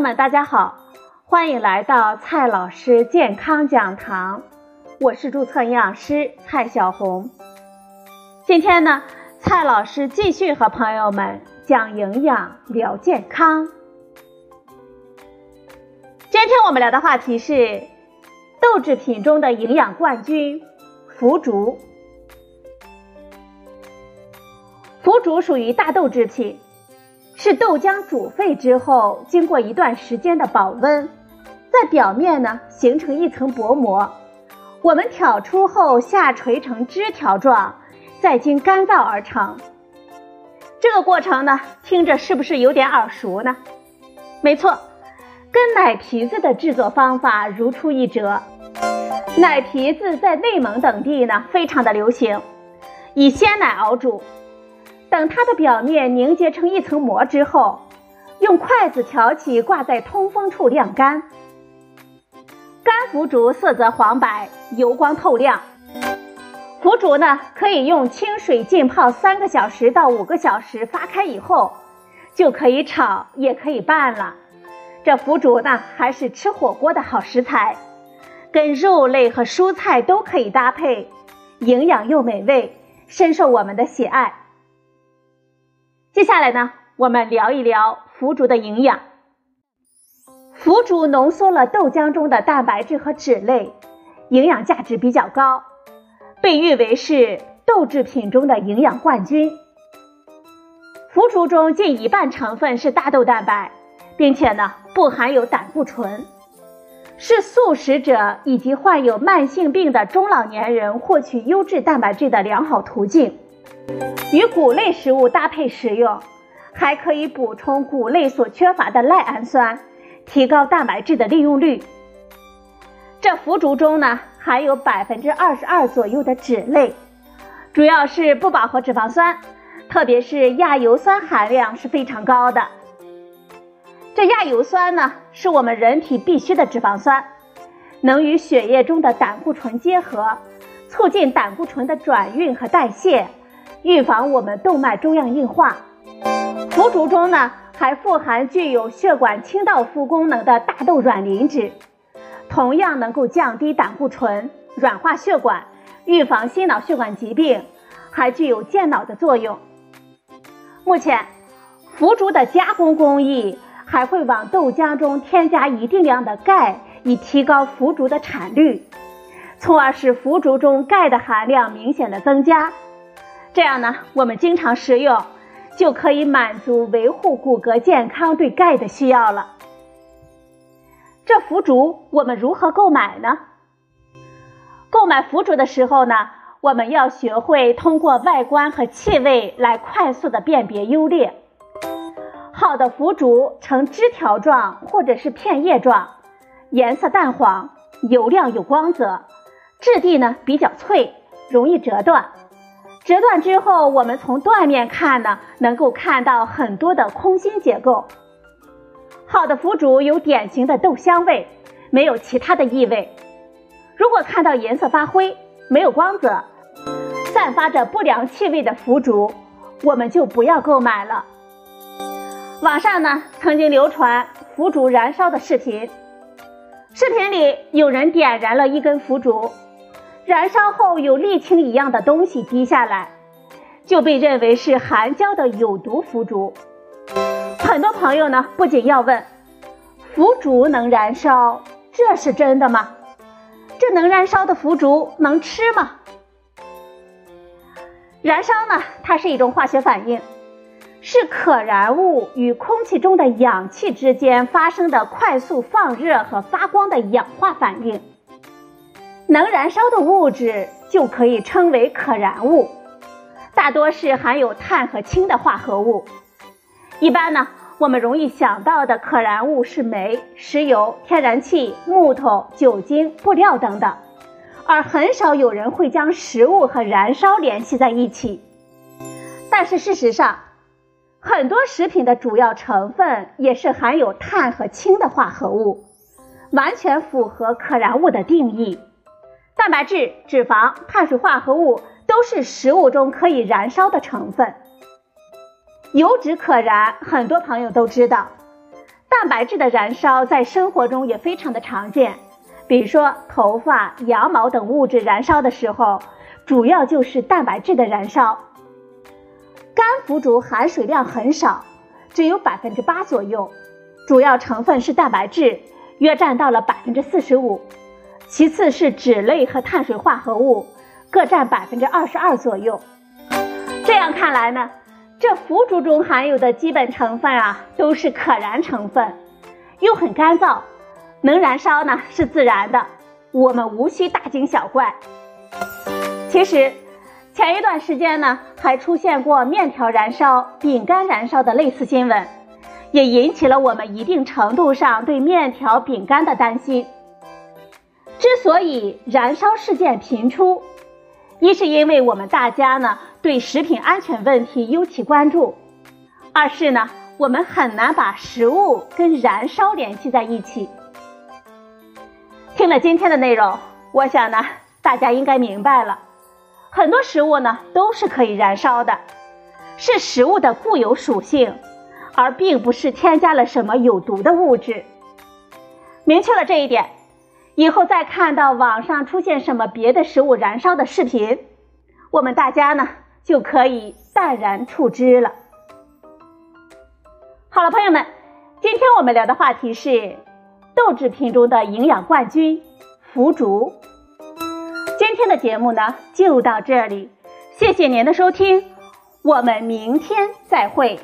友们，大家好，欢迎来到蔡老师健康讲堂，我是注册营养师蔡小红。今天呢，蔡老师继续和朋友们讲营养聊健康。今天我们聊的话题是豆制品中的营养冠军——腐竹。腐竹属于大豆制品。是豆浆煮沸之后，经过一段时间的保温，在表面呢形成一层薄膜。我们挑出后下垂成枝条状，再经干燥而成。这个过程呢，听着是不是有点耳熟呢？没错，跟奶皮子的制作方法如出一辙。奶皮子在内蒙等地呢非常的流行，以鲜奶熬煮。等它的表面凝结成一层膜之后，用筷子挑起，挂在通风处晾干。干腐竹色泽黄白，油光透亮。腐竹呢，可以用清水浸泡三个小时到五个小时，发开以后就可以炒，也可以拌了。这腐竹呢，还是吃火锅的好食材，跟肉类和蔬菜都可以搭配，营养又美味，深受我们的喜爱。接下来呢，我们聊一聊腐竹的营养。腐竹浓缩了豆浆中的蛋白质和脂类，营养价值比较高，被誉为是豆制品中的营养冠军。腐竹中近一半成分是大豆蛋白，并且呢不含有胆固醇，是素食者以及患有慢性病的中老年人获取优质蛋白质的良好途径。与谷类食物搭配食用，还可以补充谷类所缺乏的赖氨酸，提高蛋白质的利用率。这腐竹中呢，含有百分之二十二左右的脂类，主要是不饱和脂肪酸，特别是亚油酸含量是非常高的。这亚油酸呢，是我们人体必需的脂肪酸，能与血液中的胆固醇结合，促进胆固醇的转运和代谢。预防我们动脉粥样硬化。腐竹中呢还富含具有血管清道夫功能的大豆软磷脂，同样能够降低胆固醇、软化血管、预防心脑血管疾病，还具有健脑的作用。目前，腐竹的加工工艺还会往豆浆中添加一定量的钙，以提高腐竹的产率，从而使腐竹中钙的含量明显的增加。这样呢，我们经常食用，就可以满足维护骨骼健康对钙的需要了。这腐竹我们如何购买呢？购买腐竹的时候呢，我们要学会通过外观和气味来快速的辨别优劣。好的腐竹呈枝条状或者是片叶状，颜色淡黄，油亮有光泽，质地呢比较脆，容易折断。折断之后，我们从断面看呢，能够看到很多的空心结构。好的腐竹有典型的豆香味，没有其他的异味。如果看到颜色发灰、没有光泽、散发着不良气味的腐竹，我们就不要购买了。网上呢曾经流传腐竹燃烧的视频，视频里有人点燃了一根腐竹。燃烧后有沥青一样的东西滴下来，就被认为是含胶的有毒腐竹。很多朋友呢不仅要问，腐竹能燃烧，这是真的吗？这能燃烧的腐竹能吃吗？燃烧呢，它是一种化学反应，是可燃物与空气中的氧气之间发生的快速放热和发光的氧化反应。能燃烧的物质就可以称为可燃物，大多是含有碳和氢的化合物。一般呢，我们容易想到的可燃物是煤、石油、天然气、木头、酒精、布料等等，而很少有人会将食物和燃烧联系在一起。但是事实上，很多食品的主要成分也是含有碳和氢的化合物，完全符合可燃物的定义。蛋白质、脂肪、碳水化合物都是食物中可以燃烧的成分。油脂可燃，很多朋友都知道，蛋白质的燃烧在生活中也非常的常见，比如说头发、羊毛等物质燃烧的时候，主要就是蛋白质的燃烧。干腐竹含水量很少，只有百分之八左右，主要成分是蛋白质，约占到了百分之四十五，其次是脂类和碳水化合物，各占百分之二十二左右。这样看来呢？这腐竹中含有的基本成分啊，都是可燃成分，又很干燥，能燃烧呢是自然的，我们无需大惊小怪。其实，前一段时间呢，还出现过面条燃烧、饼干燃烧的类似新闻，也引起了我们一定程度上对面条、饼干的担心。之所以燃烧事件频出，一是因为我们大家呢。对食品安全问题尤其关注。二是呢，我们很难把食物跟燃烧联系在一起。听了今天的内容，我想呢，大家应该明白了，很多食物呢都是可以燃烧的，是食物的固有属性，而并不是添加了什么有毒的物质。明确了这一点，以后再看到网上出现什么别的食物燃烧的视频，我们大家呢。就可以淡然处之了。好了，朋友们，今天我们聊的话题是豆制品中的营养冠军——腐竹。今天的节目呢，就到这里，谢谢您的收听，我们明天再会。